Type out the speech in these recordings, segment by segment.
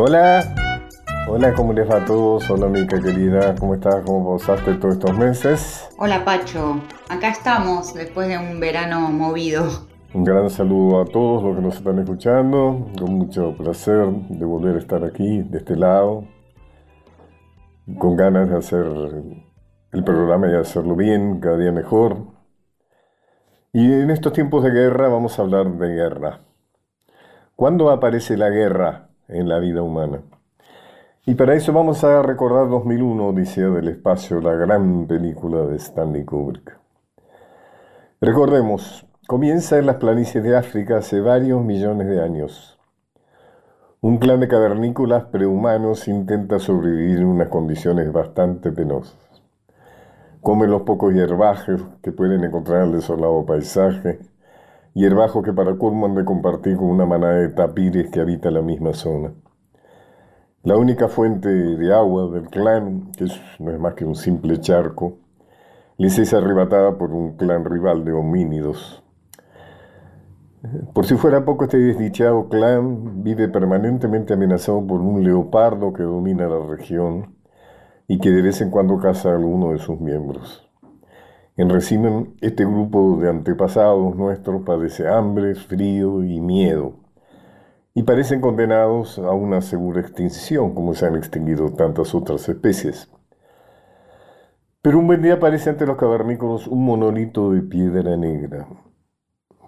Hola, hola, ¿cómo les va a todos? Hola, Mica querida, ¿cómo estás? ¿Cómo pasaste todos estos meses? Hola, Pacho, acá estamos después de un verano movido. Un gran saludo a todos los que nos están escuchando, con mucho placer de volver a estar aquí, de este lado, con ganas de hacer el programa y hacerlo bien, cada día mejor. Y en estos tiempos de guerra vamos a hablar de guerra. ¿Cuándo aparece la guerra? En la vida humana. Y para eso vamos a recordar 2001, Odisea del Espacio, la gran película de Stanley Kubrick. Recordemos, comienza en las planicies de África hace varios millones de años. Un clan de cavernícolas prehumanos intenta sobrevivir en unas condiciones bastante penosas. Comen los pocos hierbajes que pueden encontrar en el desolado paisaje, hierbajo que para colmo han de compartir con una manada de tapires que habita la misma zona. La única fuente de agua del clan, que no es más que un simple charco, les es arrebatada por un clan rival de homínidos. Por si fuera poco, este desdichado clan vive permanentemente amenazado por un leopardo que domina la región y que de vez en cuando caza a alguno de sus miembros. En resumen, este grupo de antepasados nuestros padece hambre, frío y miedo, y parecen condenados a una segura extinción, como se han extinguido tantas otras especies. Pero un buen día aparece ante los cavernícolas un monolito de piedra negra,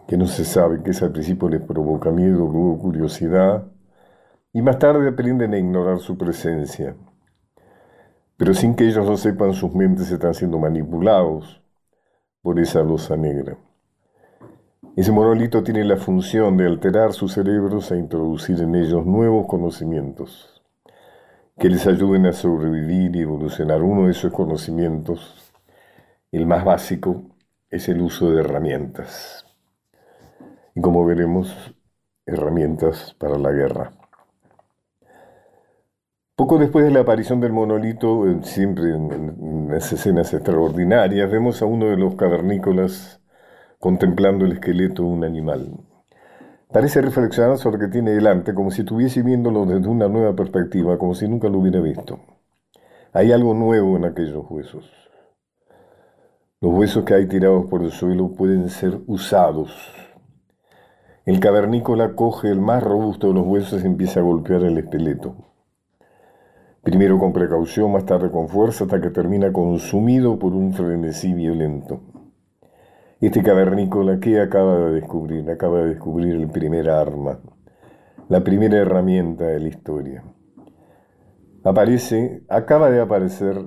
que no se sabe, que es al principio les provoca miedo, luego curiosidad, y más tarde aprenden a ignorar su presencia. Pero sin que ellos lo sepan, sus mentes están siendo manipulados por esa losa negra. Ese monolito tiene la función de alterar sus cerebros e introducir en ellos nuevos conocimientos que les ayuden a sobrevivir y evolucionar. Uno de esos conocimientos, el más básico, es el uso de herramientas. Y como veremos, herramientas para la guerra. Poco después de la aparición del monolito, siempre en, escenas extraordinarias, vemos a uno de los cavernícolas contemplando el esqueleto de un animal. Parece reflexionar sobre lo que tiene delante, como si estuviese viéndolo desde una nueva perspectiva, como si nunca lo hubiera visto. Hay algo nuevo en aquellos huesos. Los huesos que hay tirados por el suelo pueden ser usados. El cavernícola coge el más robusto de los huesos y empieza a golpear el esqueleto. Primero con precaución, más tarde con fuerza, hasta que termina consumido por un frenesí violento. Este cavernícola que acaba de descubrir, acaba de descubrir el primer arma, la primera herramienta de la historia. Aparece, acaba de aparecer,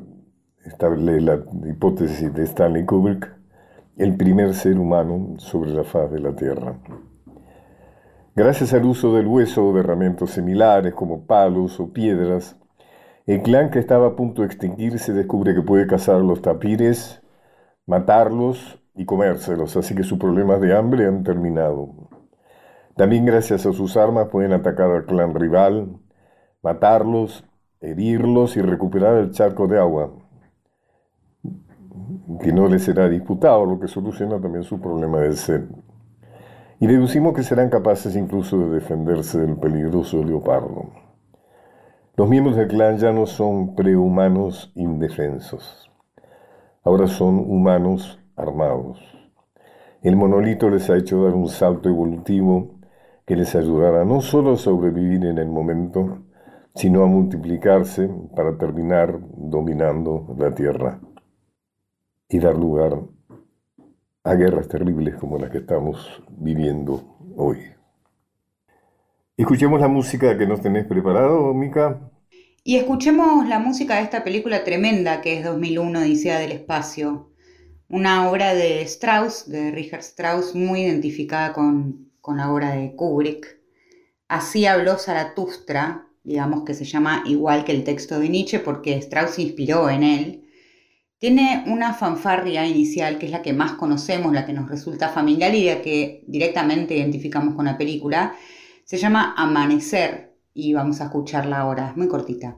estable la hipótesis de Stanley Kubrick, el primer ser humano sobre la faz de la Tierra. Gracias al uso del hueso o de herramientas similares como palos o piedras, el clan que estaba a punto de extinguirse descubre que puede cazar los tapires, matarlos y comérselos, así que sus problemas de hambre han terminado. También gracias a sus armas pueden atacar al clan rival, matarlos, herirlos y recuperar el charco de agua, que no les será disputado, lo que soluciona también su problema de sed. Y deducimos que serán capaces incluso de defenderse del peligroso leopardo. Los miembros del clan ya no son prehumanos indefensos. Ahora son humanos armados. El monolito les ha hecho dar un salto evolutivo que les ayudará no solo a sobrevivir en el momento, sino a multiplicarse para terminar dominando la Tierra y dar lugar a guerras terribles como las que estamos viviendo hoy. Escuchemos la música que nos tenés preparado, Mica. Y escuchemos la música de esta película tremenda que es 2001, Odisea del Espacio. Una obra de Strauss, de Richard Strauss, muy identificada con, con la obra de Kubrick. Así habló Zaratustra, digamos que se llama igual que el texto de Nietzsche porque Strauss se inspiró en él. Tiene una fanfarria inicial que es la que más conocemos, la que nos resulta familiar y la que directamente identificamos con la película, se llama Amanecer y vamos a escucharla ahora, es muy cortita.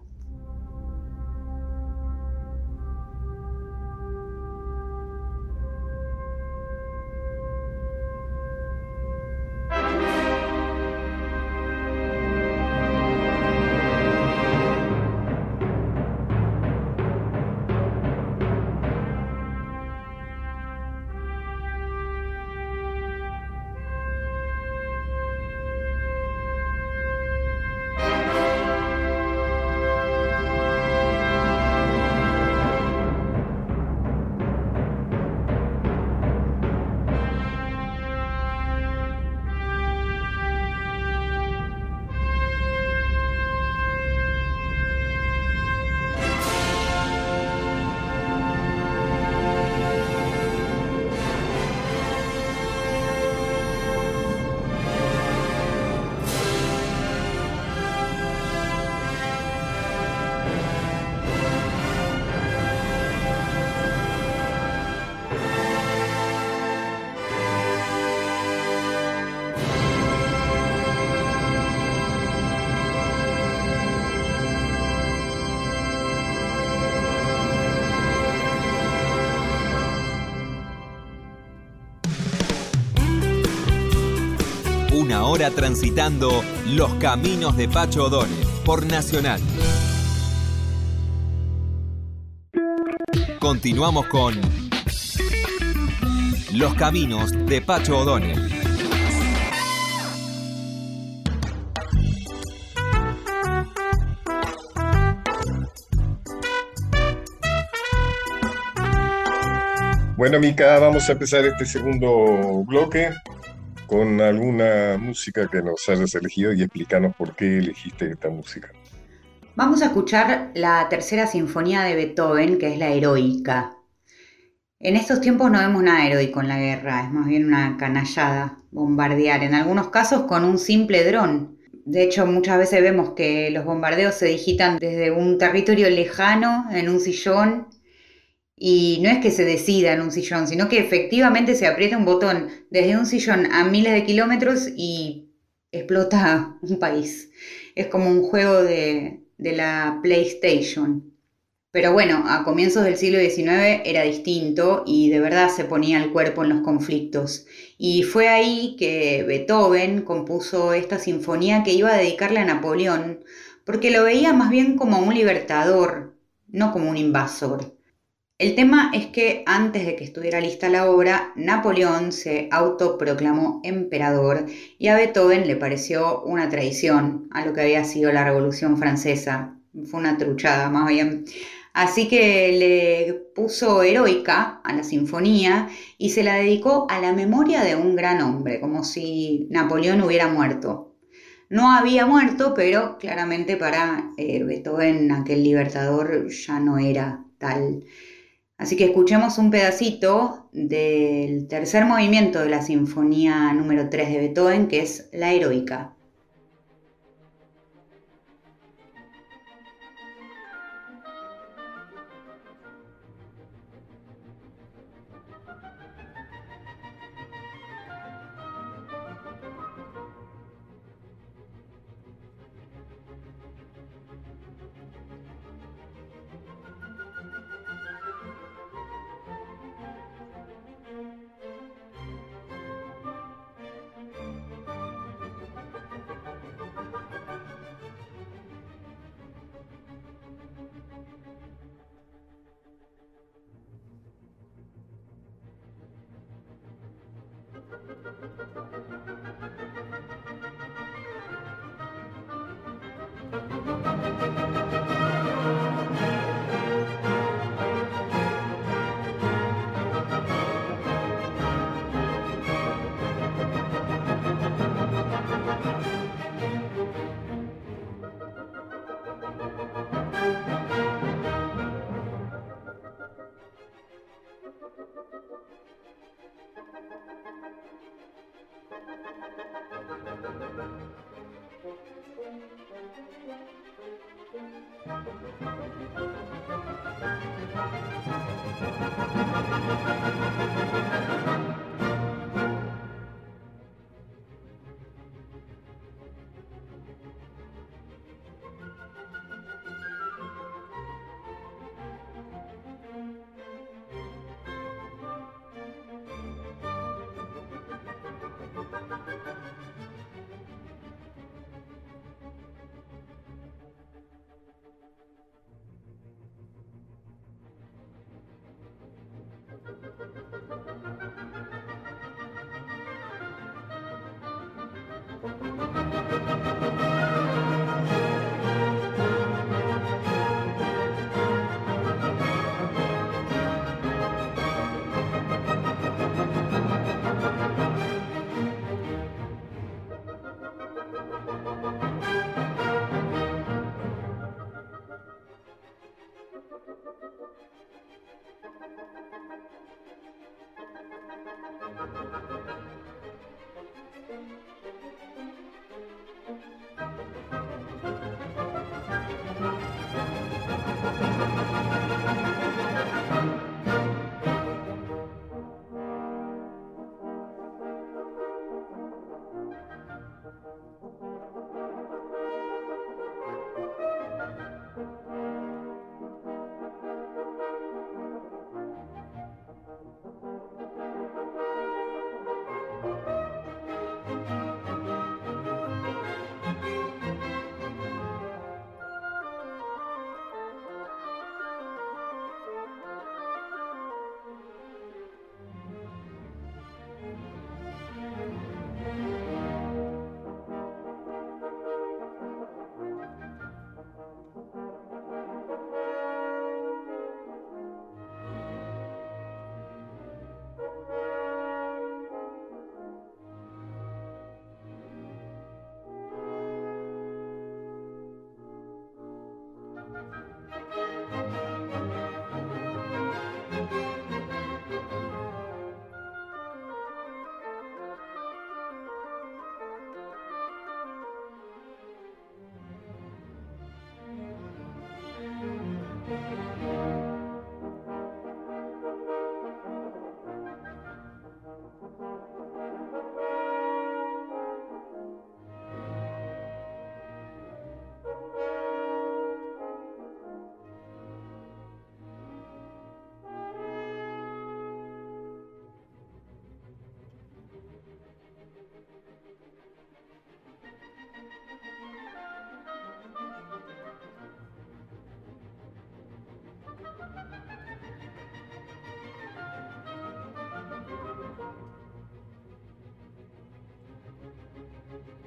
Una hora transitando los caminos de Pacho O'Donnell por Nacional. Continuamos con Los caminos de Pacho O'Donnell. Bueno, Mica, vamos a empezar este segundo bloque con alguna música que nos hayas elegido y explícanos por qué elegiste esta música. Vamos a escuchar la tercera sinfonía de Beethoven, que es la heroica. En estos tiempos no vemos nada heroico en la guerra, es más bien una canallada, bombardear, en algunos casos con un simple dron. De hecho, muchas veces vemos que los bombardeos se digitan desde un territorio lejano, en un sillón, y no es que se decida en un sillón, sino que efectivamente se aprieta un botón desde un sillón a miles de kilómetros y explota un país. Es como un juego de, la PlayStation. Pero bueno, a comienzos del siglo XIX era distinto y de verdad se ponía el cuerpo en los conflictos. Y fue ahí que Beethoven compuso esta sinfonía que iba a dedicarle a Napoleón, porque lo veía más bien como un libertador, no como un invasor. El tema es que antes de que estuviera lista la obra, Napoleón se autoproclamó emperador y a Beethoven le pareció una traición a lo que había sido la Revolución Francesa. Fue una truchada más bien. Así que le puso heroica a la sinfonía y se la dedicó a la memoria de un gran hombre, como si Napoleón hubiera muerto. No había muerto, pero claramente para eh, Beethoven aquel libertador ya no era tal. Así que escuchemos un pedacito del tercer movimiento de la Sinfonía número 3 de Beethoven, que es la heroica. どどどどど!」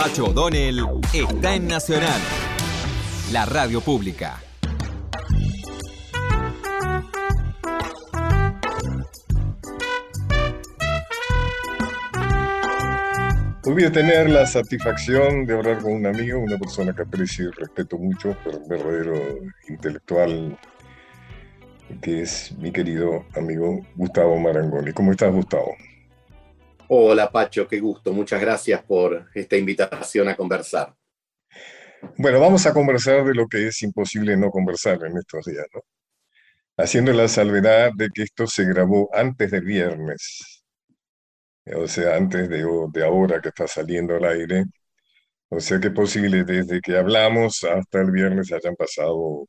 Pacho O'Donnell está en Nacional, la radio pública. A tener la satisfacción de hablar con un amigo, una persona que aprecio y respeto mucho, pero un verdadero intelectual, que es mi querido amigo Gustavo Marangoni. ¿Cómo estás, Gustavo? Hola Pacho, qué gusto. Muchas gracias por esta invitación a conversar. Bueno, vamos a conversar de lo que es imposible no conversar en estos días, ¿no? Haciendo la salvedad de que esto se grabó antes del viernes, o sea, antes de, de ahora que está saliendo al aire. O sea que es posible desde que hablamos hasta el viernes hayan pasado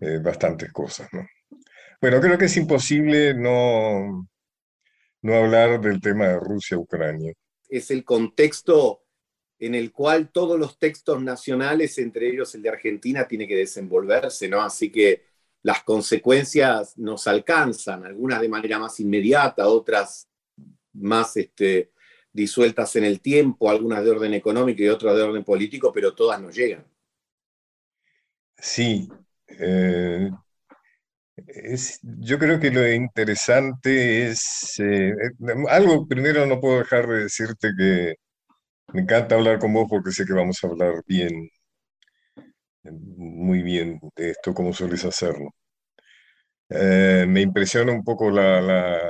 eh, bastantes cosas, ¿no? Bueno, creo que es imposible no, no hablar del tema de Rusia-Ucrania. Es el contexto en el cual todos los textos nacionales, entre ellos el de Argentina, tiene que desenvolverse, ¿no? Así que las consecuencias nos alcanzan, algunas de manera más inmediata, otras más este, disueltas en el tiempo, algunas de orden económico y otras de orden político, pero todas nos llegan. Sí, eh, yo creo que lo interesante es, eh, eh, algo primero no puedo dejar de decirte que me encanta hablar con vos porque sé que vamos a hablar bien, muy bien de esto como sueles hacerlo. Eh, me impresiona un poco la,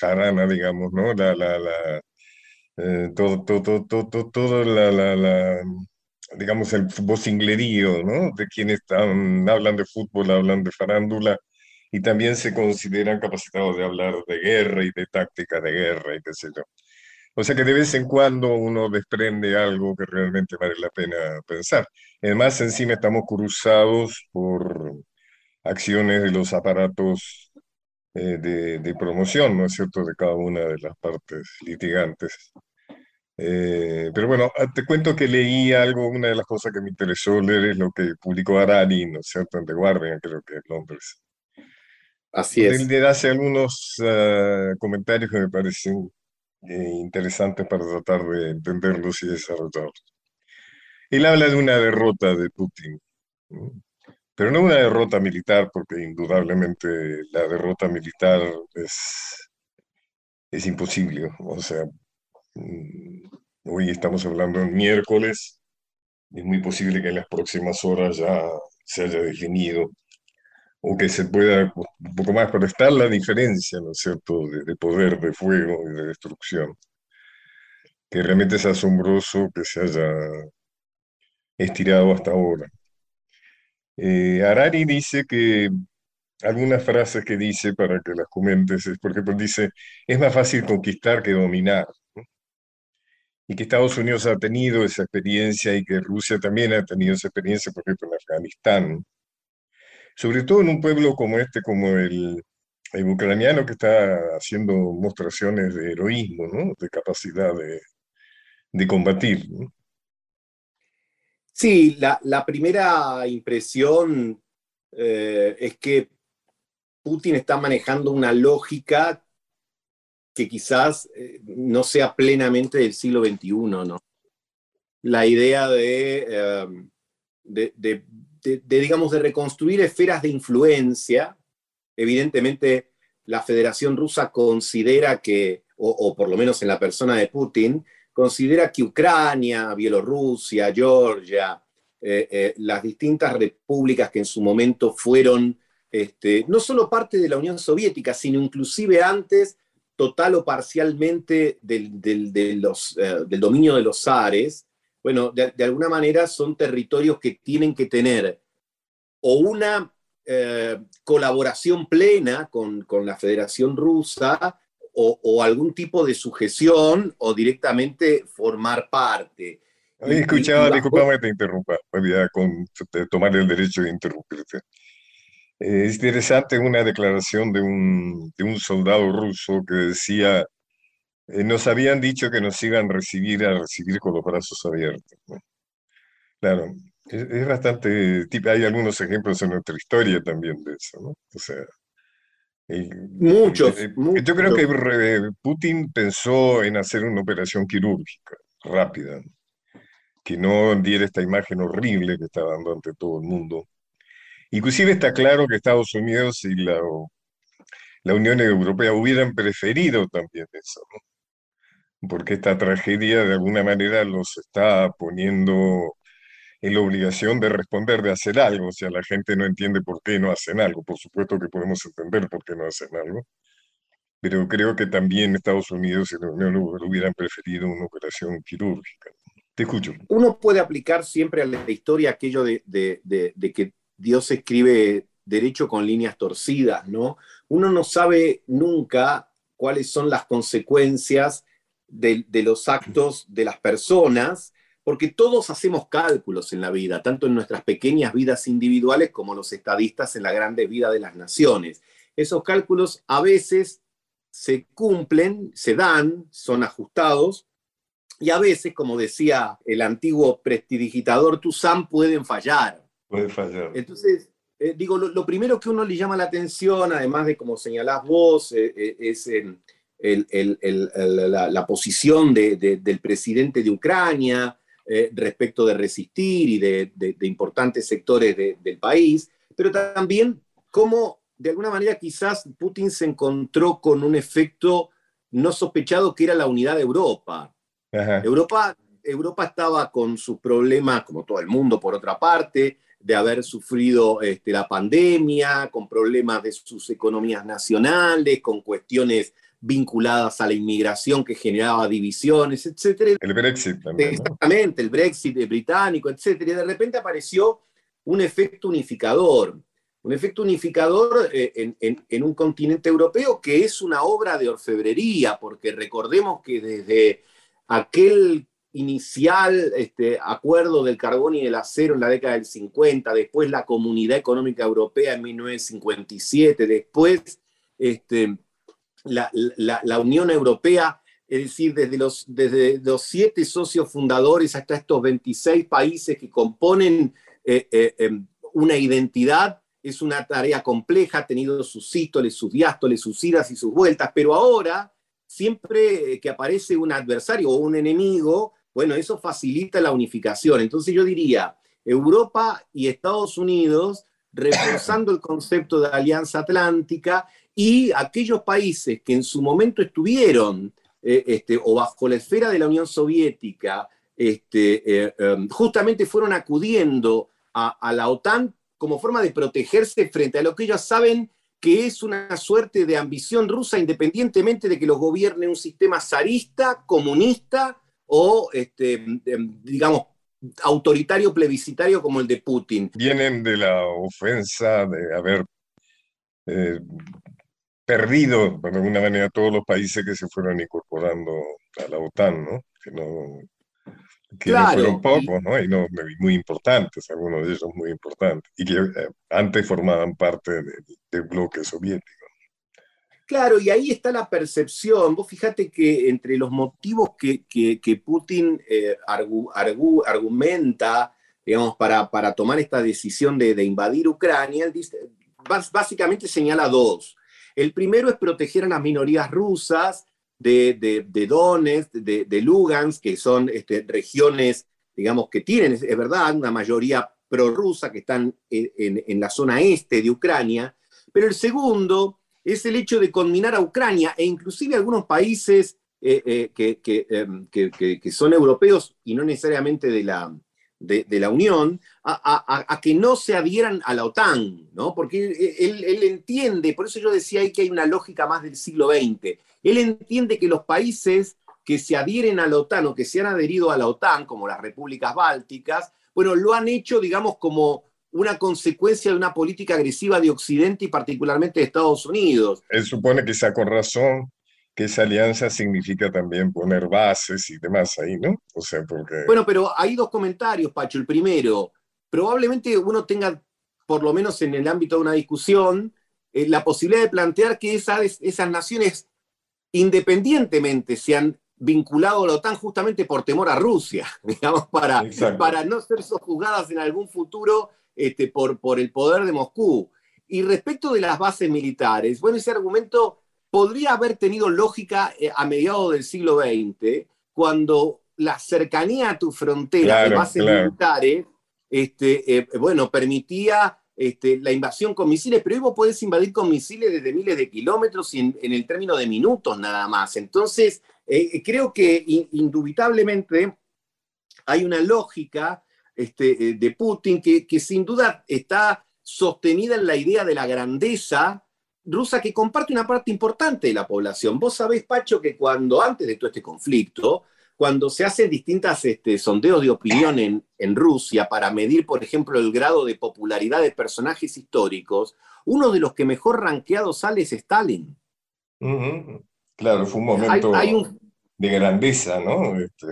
jarana, digamos, ¿no? La, la, la, todo, todo, todo, todo, la, la, digamos, el vocinglerío, ¿no? De quienes están, hablan de fútbol, hablan de farándula y también se consideran capacitados de hablar de guerra y de táctica de guerra y qué sé yo. O sea que de vez en cuando uno desprende algo que realmente vale la pena pensar. Además, encima estamos cruzados por acciones de los aparatos eh, de, promoción, ¿no es cierto?, de cada una de las partes litigantes. Eh, pero bueno, ah, te cuento que leí algo, una de las cosas que me interesó leer es lo que publicó Arani, ¿no es cierto?, en The Guardian, creo que es Londres. Así es. Hace algunos ah, comentarios que me parecen eh, interesantes para tratar de entenderlos y desarrollarlos. Él habla de una derrota de Putin, pero no una derrota militar, porque indudablemente la derrota militar es, es imposible. O sea, mm, hoy estamos hablando en miércoles, es muy posible que en las próximas horas ya se haya definido o que se pueda un poco más, pero la diferencia, ¿no es cierto?, de, poder, de fuego y de destrucción, que realmente es asombroso que se haya estirado hasta ahora. Eh, Harari dice que algunas frases que dice para que las comentes es, por ejemplo, dice, es más fácil conquistar que dominar. Y que Estados Unidos ha tenido esa experiencia y que Rusia también ha tenido esa experiencia, por ejemplo, en Afganistán sobre todo en un pueblo como este, como el, ucraniano, que está haciendo mostraciones de heroísmo, de capacidad de, combatir. Sí, la, primera impresión eh, es que Putin está manejando una lógica que quizás eh, no sea plenamente del siglo XXI, ¿no? La idea de, eh, de de, digamos, de reconstruir esferas de influencia. Evidentemente, la Federación Rusa considera que, o, por lo menos en la persona de Putin, considera que Ucrania, Bielorrusia, Georgia, las distintas repúblicas que en su momento fueron este, no solo parte de la Unión Soviética, sino inclusive antes total o parcialmente del, dominio de los zares, bueno, de, alguna manera son territorios que tienen que tener o una eh, colaboración plena con, la Federación Rusa o, algún tipo de sujeción o directamente formar parte. He escuchado, disculpame te interrumpa, con tomar el derecho de interrumpirte. Eh, es interesante una declaración de un, de un soldado ruso que decía, eh, nos habían dicho que nos iban a recibir, a recibir con los brazos abiertos. Claro, es, bastante, hay algunos ejemplos en nuestra historia también de eso, ¿no? O sea, muchos, Yo creo que Putin pensó en hacer una operación quirúrgica rápida, que no diera esta imagen horrible que está dando ante todo el mundo. Inclusive está claro que Estados Unidos y la, la Unión Europea hubieran preferido también eso, ¿no? Porque esta tragedia de alguna manera los está poniendo en la obligación de responder, de hacer algo. O sea, la gente no entiende por qué no hacen algo. Por supuesto que podemos entender por qué no hacen algo. Pero creo que también Estados Unidos y la Unión Europea hubieran preferido una operación quirúrgica. Te escucho. Uno puede aplicar siempre a la historia aquello de, de que Dios escribe derecho con líneas torcidas, ¿no? Uno no sabe nunca cuáles son las consecuencias de, los actos de las personas, porque todos hacemos cálculos en la vida, tanto en nuestras pequeñas vidas individuales como los estadistas en la grande vida de las naciones. Esos cálculos a veces se cumplen, se dan, son ajustados, y a veces, como decía el antiguo prestidigitador Toussaint, pueden fallar. Entonces, eh, digo, lo, primero que uno le llama la atención, además de como señalás vos, eh, eh, es la, posición del presidente de Ucrania respecto de resistir y de, importantes sectores del país, pero también cómo, de alguna manera, quizás Putin se encontró con un efecto no sospechado que era la unidad de Europa. Europa Europa estaba con sus problemas, como todo el mundo por otra parte, de haber sufrido este, la pandemia, con problemas de sus economías nacionales, con cuestiones vinculadas a la inmigración que generaba divisiones, etc. El Brexit también. Exactamente, el Brexit británico, etc. Y de repente apareció un efecto unificador, un efecto unificador eh, en, un continente europeo que es una obra de orfebrería, porque recordemos que desde aquel inicial este, acuerdo del carbón y del acero en la década del 50, después la Comunidad Económica Europea en 1957, después este, la, Unión Europea, es decir, desde los, desde los siete socios fundadores hasta estos 26 países que componen eh, eh, em, una identidad, es una tarea compleja, ha tenido sus sístoles, sus diástoles, sus idas y sus vueltas, pero ahora, siempre que aparece un adversario o un enemigo, bueno, eso facilita la unificación. Entonces yo diría, Europa y Estados Unidos reforzando el concepto de alianza atlántica y aquellos países que en su momento estuvieron eh, este, o bajo la esfera de la Unión Soviética, este, eh, em, justamente fueron acudiendo a, la OTAN como forma de protegerse frente a lo que ellos saben que es una suerte de ambición rusa independientemente de que los gobierne un sistema zarista, comunista o, este, em, digamos, autoritario plebiscitario como el de Putin. Vienen de la ofensa de haber eh, perdido, de alguna manera, todos los países que se fueron incorporando a la OTAN, ¿no? Que no, fueron pocos, ¿no? Y no, muy importantes, algunos de ellos muy importantes, y que eh, antes formaban parte del bloque soviético. Claro, y ahí está la percepción. Vos fíjate que entre los motivos que, Putin eh, argumenta, digamos, para, para, tomar esta decisión de, invadir Ucrania, básicamente señala dos. El primero es proteger a las minorías rusas de, de, Donetsk, de, Lugansk, que son este, regiones, digamos, que tienen, es, verdad, una mayoría prorrusa que están en, la zona este de Ucrania. Pero el segundo es el hecho de conminar a Ucrania e inclusive algunos países eh, eh, em, que, son europeos y no necesariamente de la, de, la Unión a, que no se adhieran a la OTAN, ¿no? Porque él, él, entiende, por eso yo decía ahí que hay una lógica más del siglo XX, él entiende que los países que se adhieren a la OTAN o que se han adherido a la OTAN, como las repúblicas bálticas, bueno, lo han hecho, digamos, como una consecuencia de una política agresiva de Occidente y particularmente de Estados Unidos. Él supone que con razón que esa alianza significa también poner bases y demás ahí, ¿no? O sea, porque... Bueno, pero hay dos comentarios, Pacho. El primero, probablemente uno tenga, por lo menos en el ámbito de una discusión, eh, la posibilidad de plantear que esas, esas naciones independientemente se han vinculado a la OTAN justamente por temor a Rusia, digamos, para, para no ser sojuzgadas en algún futuro este, por, por el poder de Moscú. Y respecto de las bases militares, bueno, ese argumento podría haber tenido lógica eh, a mediados del siglo XX, cuando la cercanía a tu frontera de bases militares, este, eh, bueno, permitía este, la invasión con misiles, pero hoy vos podés invadir con misiles desde miles de kilómetros y en, el término de minutos nada más. Entonces, eh, creo que indubitablemente hay una lógica este, de Putin que, que sin duda está sostenida en la idea de la grandeza rusa que comparte una parte importante de la población. Vos sabés, Pacho, que cuando antes de todo este conflicto, cuando se hacen distintas este, sondeos de opinión en, Rusia para medir, por ejemplo, el grado de popularidad de personajes históricos, uno de los que mejor rankeado sale es Stalin. Claro, fue un momento de grandeza, ¿no? Este,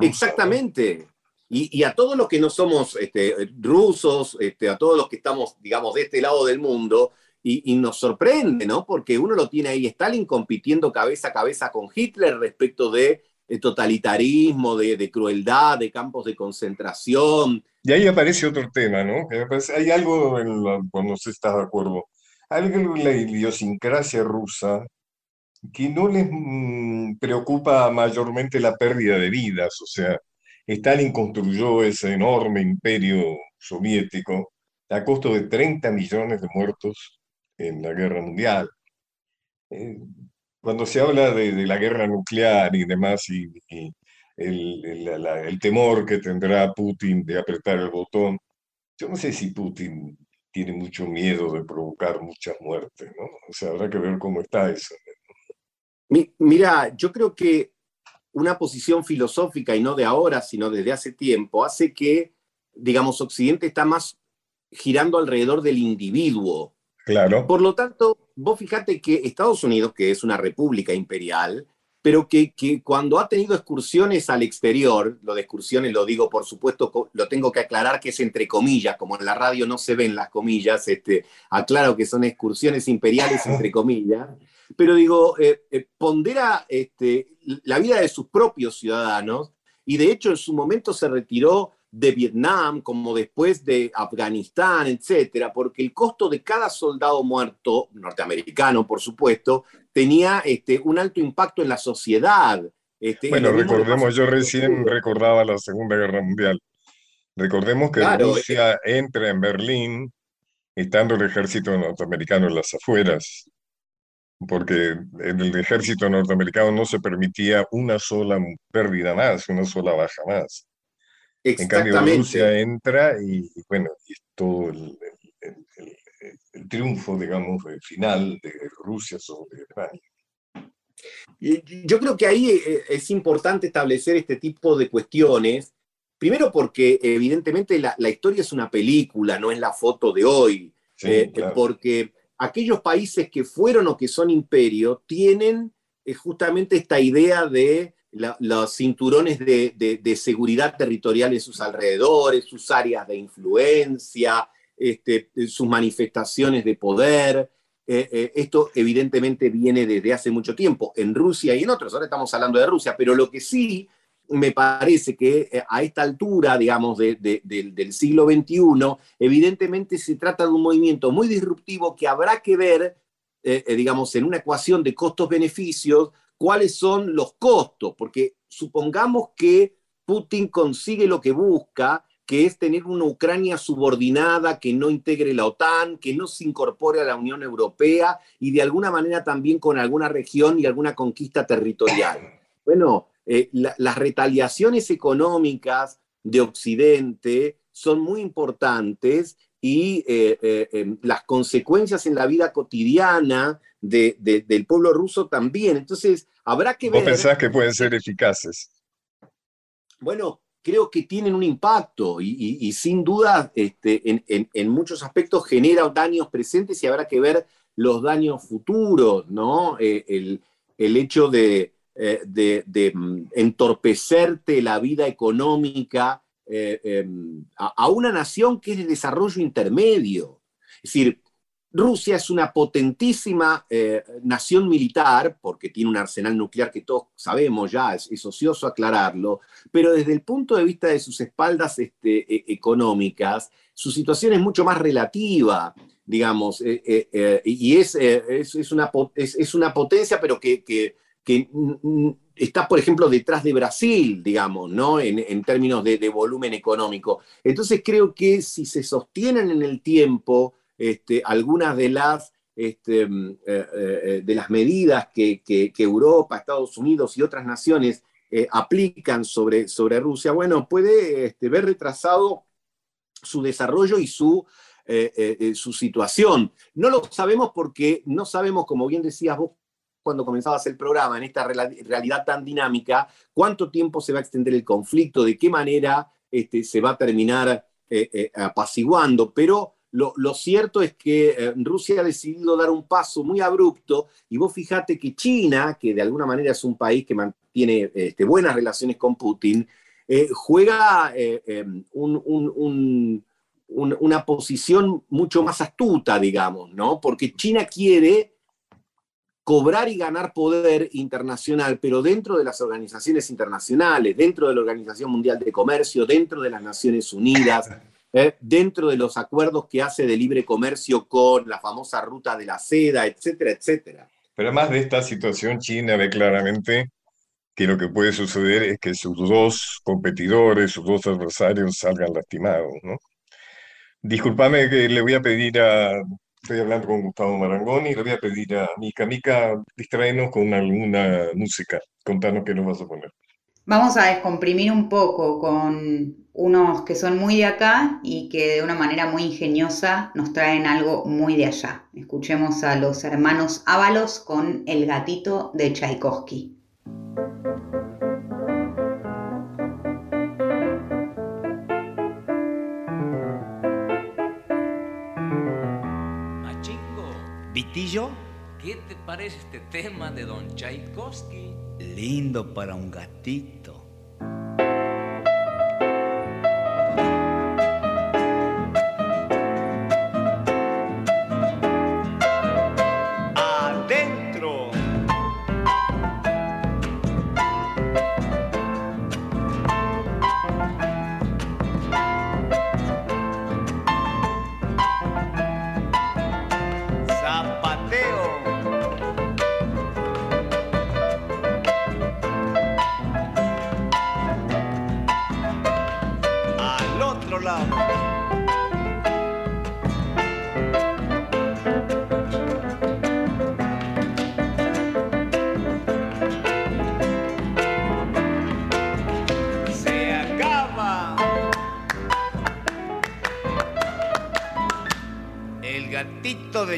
Exactamente. Y, a todos los que no somos este, rusos, a todos los que estamos, digamos, de este lado del mundo, y, nos sorprende, ¿no? Porque uno lo tiene ahí, Stalin compitiendo cabeza a cabeza con Hitler respecto de, totalitarismo, de, crueldad, de campos de concentración. Y ahí aparece otro tema, ¿no? hay algo, en cuando se está de acuerdo, algo en la idiosincrasia rusa que no les mm, preocupa mayormente la pérdida de vidas, o sea, Stalin construyó ese enorme imperio soviético a costo de 30 millones de muertos en la guerra mundial. Eh, cuando se habla de, la guerra nuclear y demás, y, el, temor que tendrá Putin de apretar el botón, yo no sé si Putin tiene mucho miedo de provocar muchas muertes, ¿no? O sea, habrá que ver cómo está eso. Mira, yo creo que una posición filosófica, y no de ahora, sino desde hace tiempo, hace que, digamos, Occidente está más girando alrededor del individuo, Claro. Por lo tanto, vos fíjate que Estados Unidos, que es una república imperial, pero que, cuando ha tenido excursiones al exterior, lo de excursiones lo digo, por supuesto, lo tengo que aclarar que es entre comillas, como en la radio no se ven las comillas, este, aclaro que son excursiones imperiales entre comillas, pero digo, eh, eh, pondera este, la vida de sus propios ciudadanos y de hecho en su momento se retiró de Vietnam, como después de Afganistán, etcétera, porque el costo de cada soldado muerto, norteamericano, por supuesto, tenía este, un alto impacto en la sociedad. Este, bueno, recordemos, yo recién recordaba la Segunda Guerra Mundial. Recordemos que Rusia eh, entra en Berlín estando el ejército norteamericano en las afueras, porque en el ejército norteamericano no se permitía una sola pérdida más, una sola baja más. En cambio, Rusia entra y, bueno, y todo el, triunfo, digamos, final de Rusia sobre Ucrania. Yo creo que ahí eh, es importante establecer este tipo de cuestiones, primero porque evidentemente la, historia es una película, no es la foto de hoy, eh, porque aquellos países que fueron o que son imperio tienen eh, justamente esta idea de los cinturones de, seguridad territorial en sus alrededores, sus áreas de influencia, este, sus manifestaciones de poder. Eh, eh, esto evidentemente viene desde hace mucho tiempo en Rusia y en otros. Ahora estamos hablando de Rusia, pero lo que sí me parece que eh, a esta altura, digamos, del siglo XXI, evidentemente se trata de un movimiento muy disruptivo que habrá que ver, digamos, en una ecuación de costos-beneficios, cuáles son los costos, porque supongamos que Putin consigue lo que busca, que es tener una Ucrania subordinada, que no integre la OTAN, que no se incorpore a la Unión Europea y de alguna manera también con alguna región y alguna conquista territorial. Bueno, eh, las retaliaciones económicas de Occidente son muy importantes y eh, eh, em, las consecuencias en la vida cotidiana del pueblo ruso también. Entonces, habrá que ver... ¿Vos pensás que pueden ser eficaces? Bueno, creo que tienen un impacto y, sin duda este, en, muchos aspectos genera daños presentes y habrá que ver los daños futuros, ¿no? Eh, el, hecho de, de, mm, entorpecerte la vida económica eh, em, a, una nación que es de desarrollo intermedio. Es decir, Rusia es una potentísima eh, nación militar, porque tiene un arsenal nuclear que todos sabemos ya, es, ocioso aclararlo, pero desde el punto de vista de sus espaldas este, e, económicas, su situación es mucho más relativa, digamos, eh, y es, es, una, es, una, potencia, pero que está, por ejemplo, detrás de Brasil, digamos, ¿no? En, términos de, volumen económico. Entonces creo que si se sostienen en el tiempo este, algunas de las, este, mm, eh, eh, de las medidas que, Europa, Estados Unidos y otras naciones eh, aplican sobre, sobre Rusia, bueno, puede este, ver retrasado su desarrollo y su, su situación. No lo sabemos porque no sabemos, como bien decías vos, cuando comenzabas el programa, en esta realidad tan dinámica, cuánto tiempo se va a extender el conflicto, de qué manera este, se va a terminar eh, eh, apaciguando, pero lo, cierto es que eh, Rusia ha decidido dar un paso muy abrupto y vos fijate que China, que de alguna manera es un país que mantiene este, buenas relaciones con Putin, juega em, una posición mucho más astuta, digamos, ¿no? Porque China quiere cobrar y ganar poder internacional, pero dentro de las organizaciones internacionales, dentro de la Organización Mundial de Comercio, dentro de las Naciones Unidas, eh, dentro de los acuerdos que hace de libre comercio con la famosa ruta de la seda, etcétera, etcétera. Pero además de esta situación, China ve claramente que lo que puede suceder es que sus dos competidores, sus dos adversarios salgan lastimados, ¿no? Disculpame que le voy a pedir a Estoy hablando con Gustavo Marangoni y le voy a pedir a Mica. Mica, distraenos con alguna música. Contanos qué nos vas a poner. Vamos a descomprimir un poco con unos que son muy de acá y que de una manera muy ingeniosa nos traen algo muy de allá. Escuchemos a los hermanos Ábalos con El gatito de Tchaikovsky. ¿Qué te parece este tema de Don Tchaikovsky? Lindo para un gatito.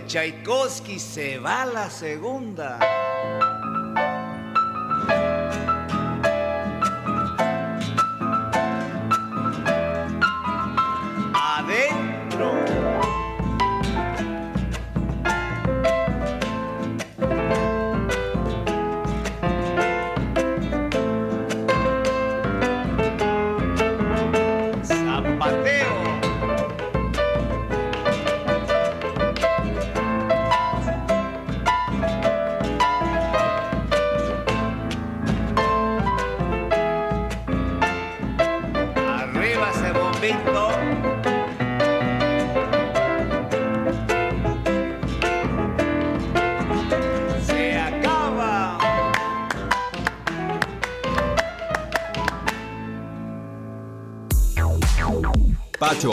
Tchaikovsky se va a la segunda.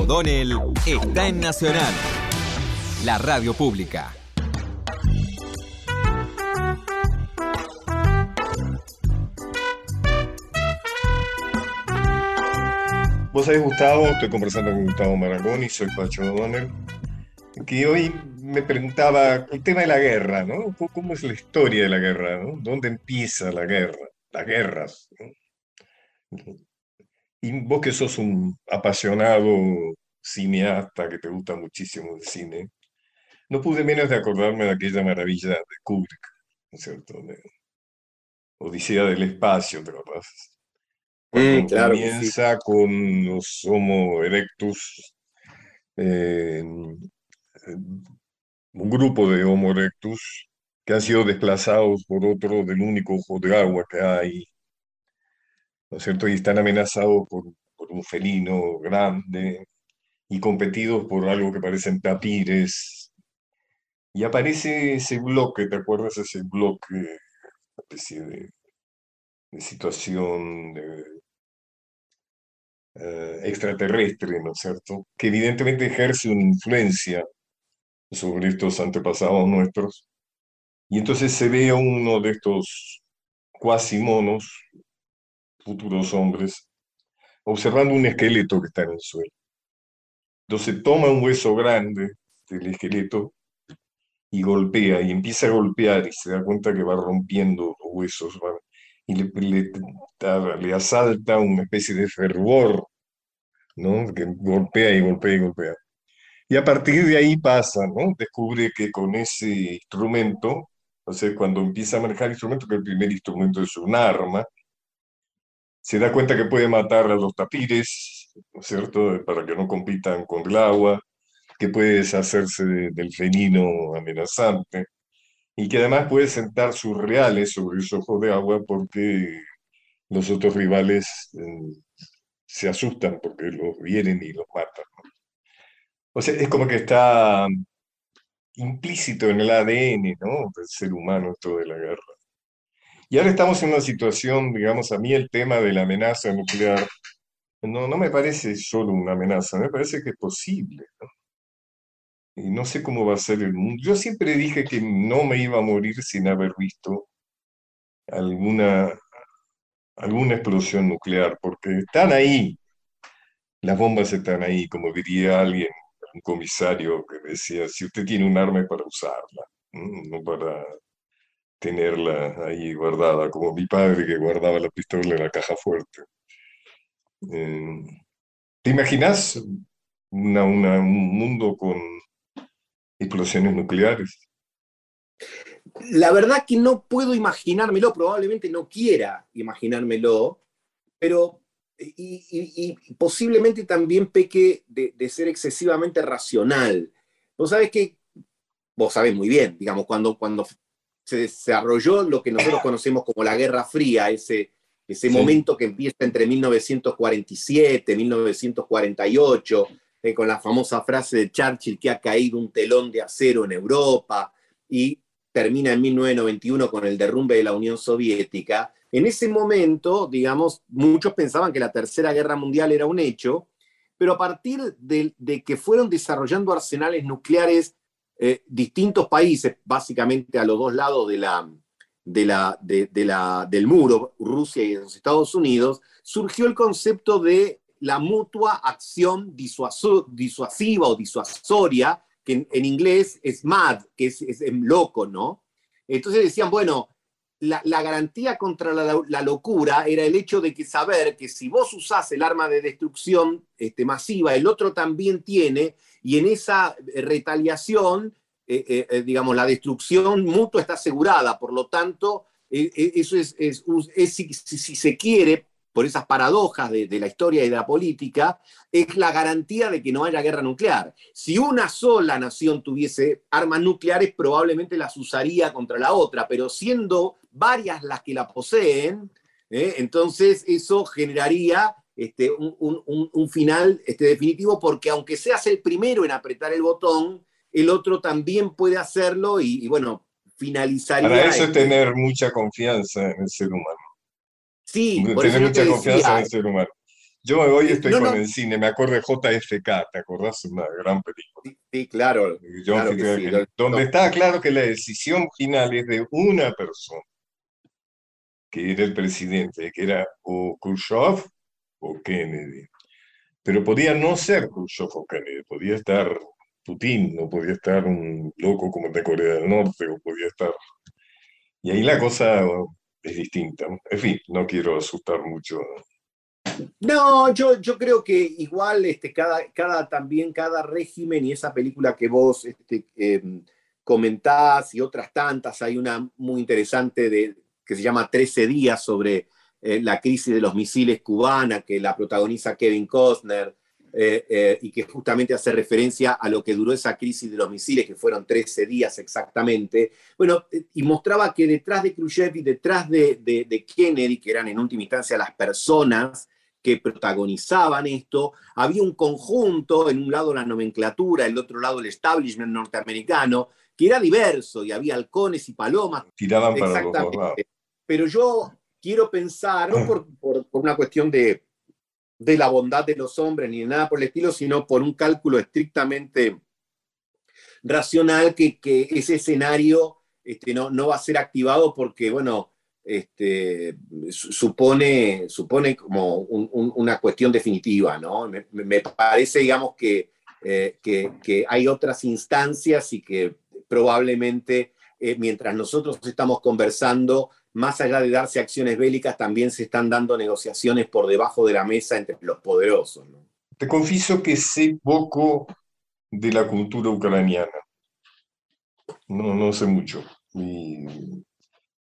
O'Donnell está en Nacional, la radio pública. Vos sabés, Gustavo, estoy conversando con Gustavo Maragoni, soy Pacho Donner, que hoy me preguntaba el tema de la guerra, ¿no? ¿Cómo es la historia de la guerra, ¿no? ¿Dónde empieza la guerra? Las guerras. Y vos que sos un apasionado cineasta, que te gusta muchísimo el cine, no pude menos de acordarme de aquella maravilla de Kubrick, ¿no es cierto? Odisea del espacio, ¿te acordás? Mm, claro comienza con los Homo erectus, eh, un grupo de Homo erectus que han sido desplazados por otro del único ojo de agua que hay, ¿no es cierto? Y están amenazados por, por un felino grande y competidos por algo que parecen tapires. Y aparece ese bloque, ¿te acuerdas? Ese bloque, una especie de, situación eh, extraterrestre, ¿no es cierto? Que evidentemente ejerce una influencia sobre estos antepasados nuestros. Y entonces se ve a uno de estos cuasi monos, futuros hombres, observando un esqueleto que está en el suelo. Entonces toma un hueso grande del esqueleto y golpea, y empieza a golpear, y se da cuenta que va rompiendo los huesos, y le, le, asalta una especie de fervor, ¿no? Que golpea y golpea y golpea. Y a partir de ahí pasa, ¿no? Descubre que con ese instrumento, o sea, cuando empieza a manejar el instrumento, que el primer instrumento es un arma, se da cuenta que puede matar a los tapires, ¿no es cierto?, para que no compitan con el agua, que puede deshacerse del felino amenazante, y que además puede sentar sus reales sobre esos ojos de agua porque los otros rivales eh, se asustan porque los vienen y los matan. O sea, es como que está implícito en el ADN, ¿no? Del ser humano esto de la guerra. Y ahora estamos en una situación, digamos, a mí el tema de la amenaza nuclear no, no me parece solo una amenaza, me parece que es posible. Y no sé cómo va a ser el mundo. Yo siempre dije que no me iba a morir sin haber visto alguna, alguna explosión nuclear, porque están ahí, las bombas están ahí, como diría alguien un comisario que decía, si usted tiene un arma para usarla, no para tenerla ahí guardada, como mi padre que guardaba la pistola en la caja fuerte. Eh, ¿Te imaginas una, un mundo con explosiones nucleares? La verdad que no puedo imaginármelo, probablemente no quiera imaginármelo, pero y, posiblemente también peque de, ser excesivamente racional. Vos sabés que, vos sabés muy bien, digamos, cuando, cuando se desarrolló lo que nosotros conocemos como la Guerra Fría, ese, ese momento que empieza entre 1947, 1948, eh, con la famosa frase de Churchill que ha caído un telón de acero en Europa y termina en 1991 con el derrumbe de la Unión Soviética, en ese momento, digamos, muchos pensaban que la Tercera Guerra Mundial era un hecho, pero a partir de, que fueron desarrollando arsenales nucleares eh, distintos países, básicamente a los dos lados de la, de la, de, la, del muro, Rusia y los Estados Unidos, surgió el concepto de la mutua acción disuasiva o disuasoria, que en, inglés es mad, que es, es, loco, ¿no? Entonces decían, bueno, la, garantía contra la, locura era el hecho de que saber que si vos usás el arma de destrucción este, masiva, el otro también tiene, y en esa retaliación, eh, eh, digamos, la destrucción mutua está asegurada. Por lo tanto, eh, eso es, si, se quiere, por esas paradojas de, la historia y de la política, es la garantía de que no haya guerra nuclear. Si una sola nación tuviese armas nucleares, probablemente las usaría contra la otra, pero siendo varias las que la poseen, ¿eh? entonces eso generaría este, un, final este, definitivo, porque aunque seas el primero en apretar el botón, el otro también puede hacerlo y, bueno, finalizaría. Para eso es tener mucha confianza en el ser humano. Sí, por tener mucha confianza en el ser humano. Yo hoy estoy con el cine, me acuerdo de JFK, ¿te acordás? Una gran película. Sí, claro. donde está claro que la decisión final es de una persona, que era el presidente, que era o Khrushchev o Kennedy. Pero podía no ser Khrushchev o Kennedy, podía estar Putin, o podía estar un loco como de Corea del Norte, o podía estar... Y ahí la cosa es distinta. En fin, no quiero asustar mucho. No, yo, yo creo que igual este, cada, cada, también cada régimen y esa película que vos este, em, comentás y otras tantas, hay una muy interesante de, que se llama 13 días sobre eh, la crisis de los misiles cubana, que la protagoniza Kevin Costner, eh, eh, y que justamente hace referencia a lo que duró esa crisis de los misiles, que fueron 13 días exactamente. Bueno, y mostraba que detrás de Khrushchev y detrás de, de, Kennedy, que eran en última instancia las personas que protagonizaban esto, había un conjunto, en un lado la nomenclatura, en el otro lado el establishment norteamericano, que era diverso y había halcones y palomas. Tiraban para los dos lados. Pero yo quiero pensar, no por, una cuestión de, de, la bondad de los hombres ni de nada por el estilo, sino por un cálculo estrictamente racional que, ese escenario este, no, no va a ser activado porque, bueno, este, supone, supone como una cuestión definitiva, ¿no? Me, parece, digamos, que, eh, que, que, hay otras instancias y que probablemente eh, mientras nosotros estamos conversando, más allá de darse acciones bélicas, también se están dando negociaciones por debajo de la mesa entre los poderosos. Te confieso que sé poco de la cultura ucraniana. No, no sé mucho. Y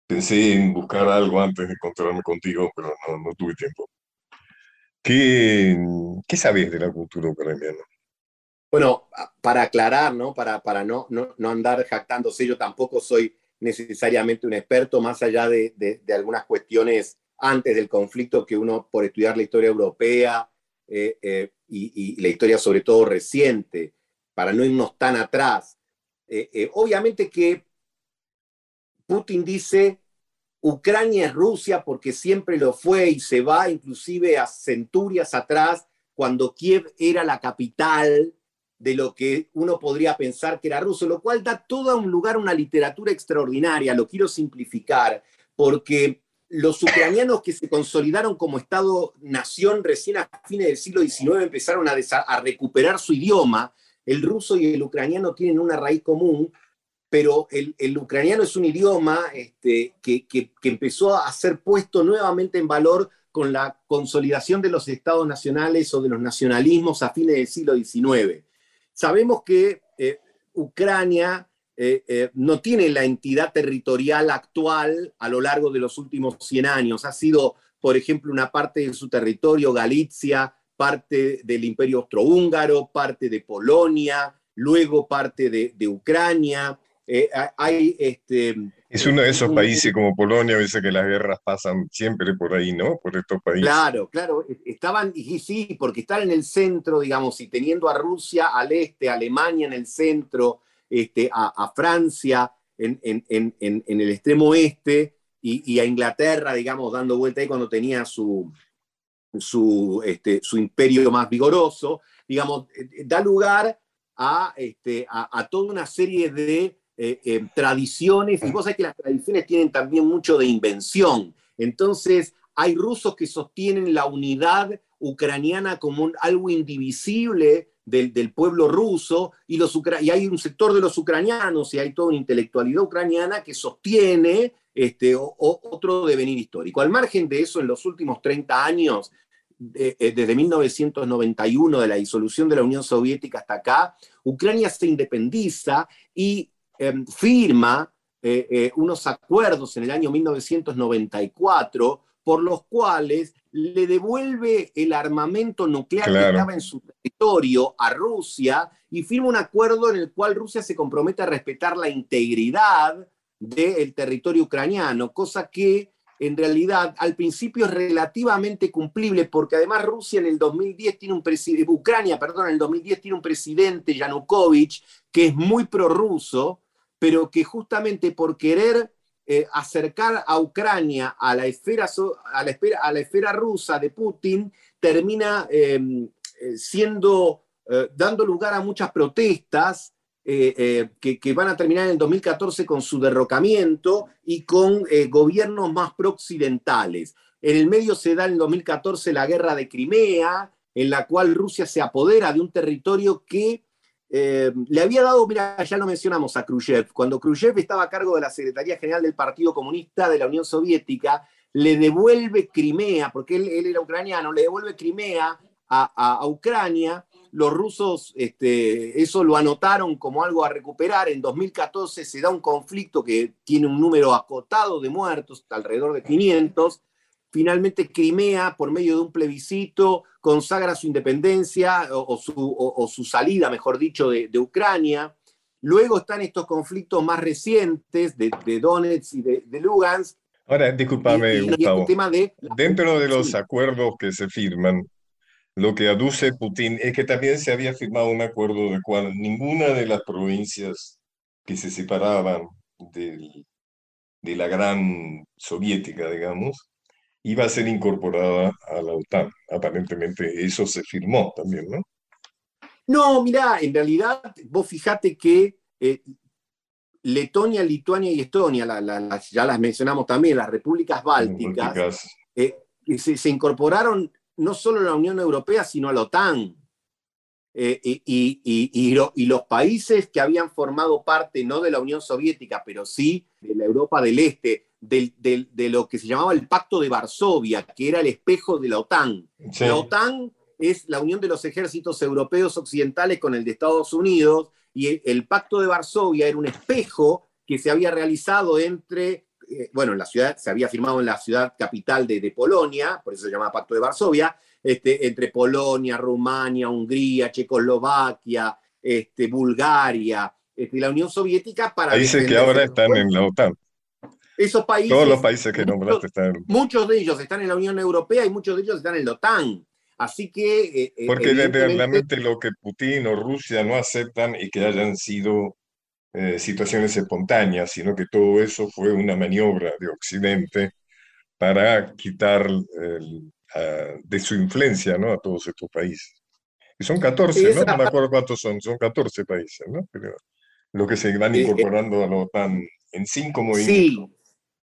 pensé en buscar algo antes de encontrarme contigo, pero no, no tuve tiempo. ¿Qué, ¿Qué sabes de la cultura ucraniana? Bueno, para aclarar, ¿no? Para, para no, no, no andar jactándose, yo tampoco soy necesariamente un experto, más allá de, de, algunas cuestiones antes del conflicto que uno, por estudiar la historia europea eh, eh, y, la historia sobre todo reciente, para no irnos tan atrás. Eh, obviamente que Putin dice, Ucrania es Rusia porque siempre lo fue y se va inclusive a centurias atrás, cuando Kiev era la capital de lo que uno podría pensar que era ruso, lo cual da todo un lugar una literatura extraordinaria, lo quiero simplificar, porque los ucranianos que se consolidaron como Estado-nación recién a fines del siglo XIX empezaron a, a, recuperar su idioma, el ruso y el ucraniano tienen una raíz común, pero el, ucraniano es un idioma este, que, que empezó a ser puesto nuevamente en valor con la consolidación de los estados nacionales o de los nacionalismos a fines del siglo XIX. Sabemos que eh, Ucrania eh, eh, no tiene la entidad territorial actual a lo largo de los últimos 100 años. Ha sido, por ejemplo, una parte de su territorio, Galicia, parte del imperio austrohúngaro, parte de Polonia, luego parte de, de Ucrania. hay este, es uno de esos países como Polonia, dice que las guerras pasan siempre por ahí, ¿no? Por estos países. Claro, claro. E, estaban, y sí, porque están en el centro, digamos, y teniendo a Rusia al este, a Alemania en el centro, este, a, Francia en, en, en, el extremo oeste, y, a Inglaterra, digamos, dando vuelta ahí cuando tenía su, su, este, su imperio más vigoroso, digamos, eh, da lugar a, este, a toda una serie de eh, eh, tradiciones, y vos sabés que las tradiciones tienen también mucho de invención. Entonces, hay rusos que sostienen la unidad ucraniana como algo indivisible del, del, pueblo ruso, y, los, y hay un sector de los ucranianos, y hay toda una intelectualidad ucraniana que sostiene este, otro devenir histórico. Al margen de eso, en los últimos 30 años, eh, desde 1991, de la disolución de la Unión Soviética hasta acá, Ucrania se independiza y Em, firma eh, eh, unos acuerdos en el año 1994 por los cuales le devuelve el armamento nuclear que estaba en su territorio a Rusia y firma un acuerdo en el cual Rusia se compromete a respetar la integridad del territorio ucraniano, cosa que en realidad al principio es relativamente cumplible porque además Rusia en el 2010 tiene un presidente, Ucrania, perdón, en el 2010 tiene un presidente, Yanukovych, que es muy prorruso, pero que justamente por querer eh, acercar a Ucrania a la, esfera, a, la a la esfera rusa de Putin, termina em, eh, siendo, eh, dando lugar a muchas protestas que, van a terminar en el 2014 con su derrocamiento y con gobiernos más pro-occidentales. En el medio se da en el 2014 la guerra de Crimea, en la cual Rusia se apodera de un territorio que eh, le había dado, mira, ya lo mencionamos a Khrushchev, cuando Khrushchev estaba a cargo de la Secretaría General del Partido Comunista de la Unión Soviética, le devuelve Crimea, porque él, era ucraniano, le devuelve Crimea a, Ucrania. Los rusos este, eso lo anotaron como algo a recuperar. En 2014 se da un conflicto que tiene un número acotado de muertos, alrededor de 500. Finalmente Crimea, por medio de un plebiscito, consagra su independencia o, su, salida, mejor dicho, de, Ucrania. Luego están estos conflictos más recientes de, Donetsk y de, Lugansk. Ahora, discúlpame, Gustavo. Dentro de los acuerdos que se firman, lo que aduce Putin es que también se había firmado un acuerdo de cual ninguna de las provincias que se separaban de la gran soviética, digamos, iba a ser incorporada a la OTAN. Aparentemente eso se firmó también, ¿no? No, mira, en realidad vos fijate que eh, Letonia, Lituania y Estonia, ya las mencionamos también, las repúblicas bálticas, eh, se, incorporaron no solo a la Unión Europea, sino a la OTAN. Eh, y, los países que habían formado parte no de la Unión Soviética, pero sí de la Europa del Este, de lo que se llamaba el Pacto de Varsovia, que era el espejo de la OTAN. La OTAN es la unión de los ejércitos europeos occidentales con el de Estados Unidos, y el, Pacto de Varsovia era un espejo que se había realizado entre, eh, bueno, la ciudad, se había firmado en la ciudad capital de, Polonia, por eso se llama Pacto de Varsovia, este, entre Polonia, Rumania, Hungría, Checoslovaquia, este, Bulgaria, este, la Unión Soviética para... Dice que ahora están en la OTAN. Esos países. Todos los países que nombraste están. Muchos de ellos están en la Unión Europea y muchos de ellos están en la OTAN. Así que. Eh, eh, Porque realmente lo que Putin o Rusia no aceptan y que hayan sido eh, situaciones espontáneas, sino que todo eso fue una maniobra de Occidente para quitar de su influencia ¿no? a todos estos países. Y son 14, ¿no? No me acuerdo cuántos son, son 14 países, ¿no? Pero lo que se van incorporando a la OTAN en cinco movimientos. Sí,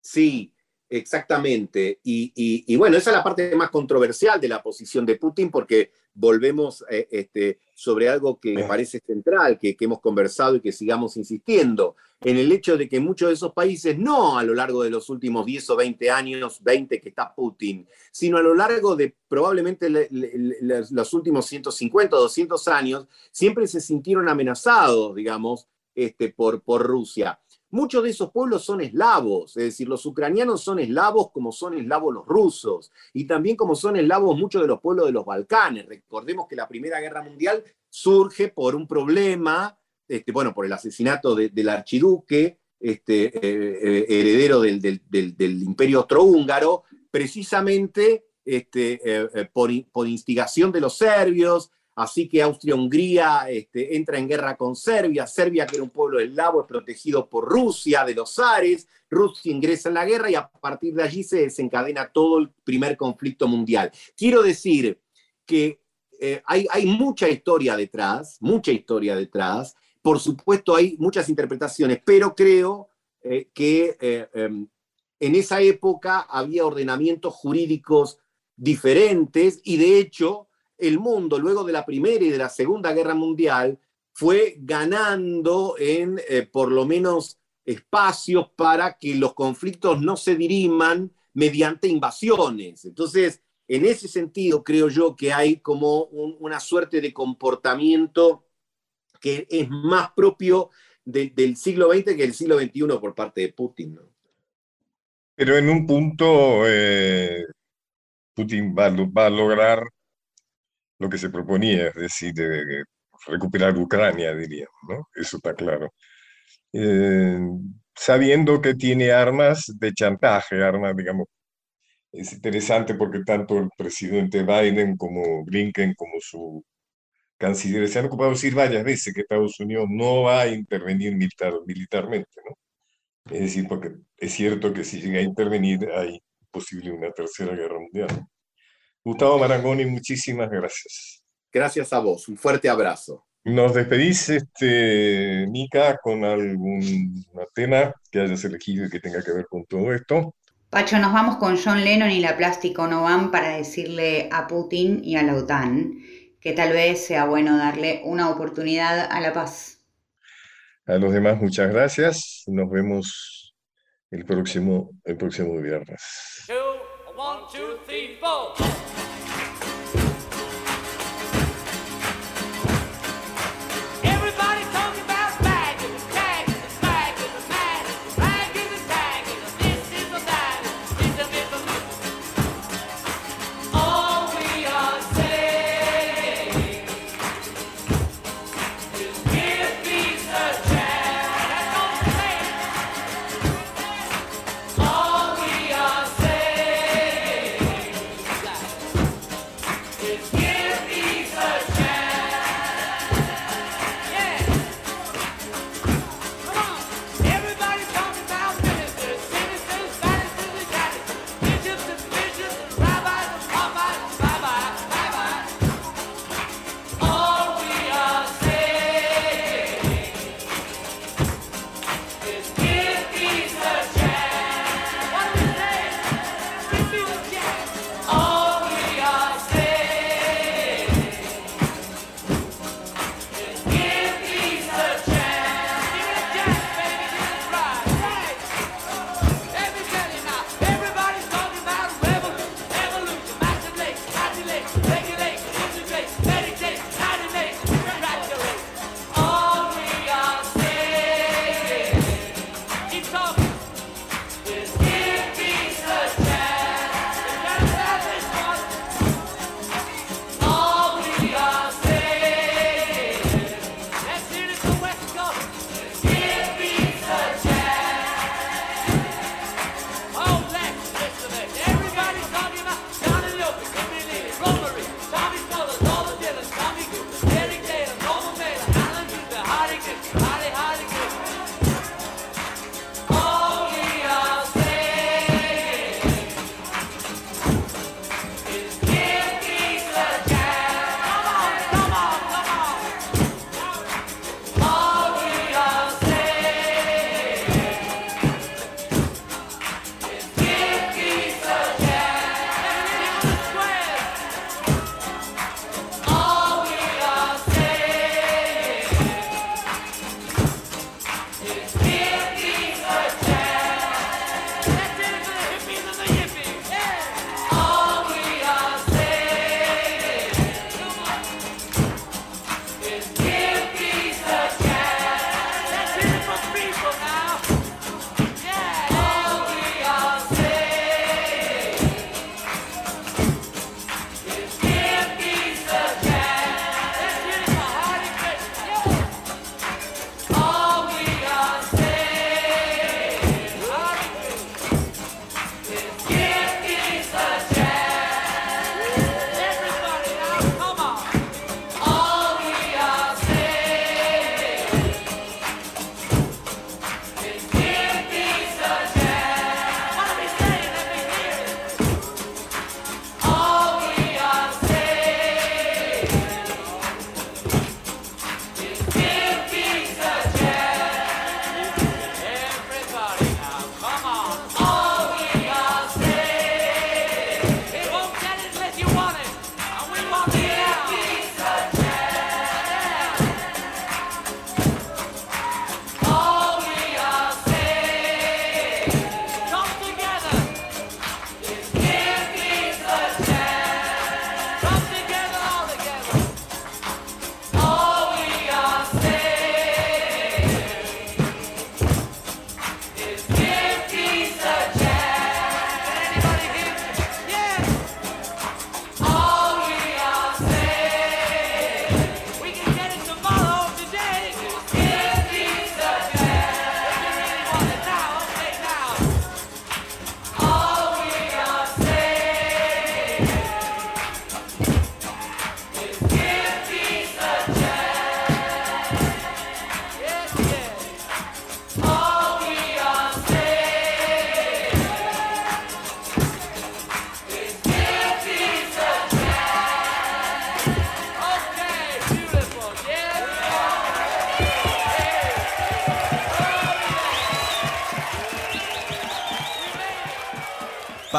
Sí, exactamente. Y, bueno, esa es la parte más controversial de la posición de Putin porque volvemos eh, este, sobre algo que me parece central, que, hemos conversado y que sigamos insistiendo, en el hecho de que muchos de esos países, no a lo largo de los últimos 10 o 20 años, 20 que está Putin, sino a lo largo de probablemente los últimos 150 o 200 años, siempre se sintieron amenazados, digamos, este, por, por Rusia. Muchos de esos pueblos son eslavos, es decir, los ucranianos son eslavos como son eslavos los rusos, y también como son eslavos muchos de los pueblos de los Balcanes. Recordemos que la Primera Guerra Mundial surge por un problema, este, bueno, por el asesinato del archiduque, este, eh, eh, heredero del, imperio austrohúngaro, precisamente este, eh, por, por instigación de los serbios, Así que Austria-Hungría este, entra en guerra con Serbia. Serbia, que era un pueblo eslavo, es protegido por Rusia, de los zares. Rusia ingresa en la guerra y a partir de allí se desencadena todo el primer conflicto mundial. Quiero decir que eh, hay, mucha historia detrás, mucha historia detrás. Por supuesto, hay muchas interpretaciones, pero creo eh, que eh, em, en esa época había ordenamientos jurídicos diferentes y de hecho el mundo, luego de la Primera y de la Segunda Guerra Mundial, fue ganando en eh, por lo menos espacios para que los conflictos no se diriman mediante invasiones. Entonces, en ese sentido, creo yo que hay como una suerte de comportamiento que es más propio del siglo XX que del siglo XXI por parte de Putin. Pero en un punto, eh, Putin va, va, a lograr lo que se proponía, es decir, de, recuperar Ucrania, diríamos, ¿no? Eso está claro. Eh, sabiendo que tiene armas de chantaje, armas, digamos, es interesante porque tanto el presidente Biden como Blinken, como su canciller, se han ocupado de decir varias veces que Estados Unidos no va a intervenir militar, militarmente, ¿no? Es decir, porque es cierto que si llega a intervenir hay posible una tercera guerra mundial. Gustavo Marangoni, muchísimas gracias. Gracias a vos, un fuerte abrazo. Nos despedís, este, Mica, con algún tema que hayas elegido y que tenga que ver con todo esto. Pacho, nos vamos con John Lennon y la Plástico No Van para decirle a Putin y a la OTAN que tal vez sea bueno darle una oportunidad a la paz. A los demás, muchas gracias. Nos vemos el próximo, el próximo viernes.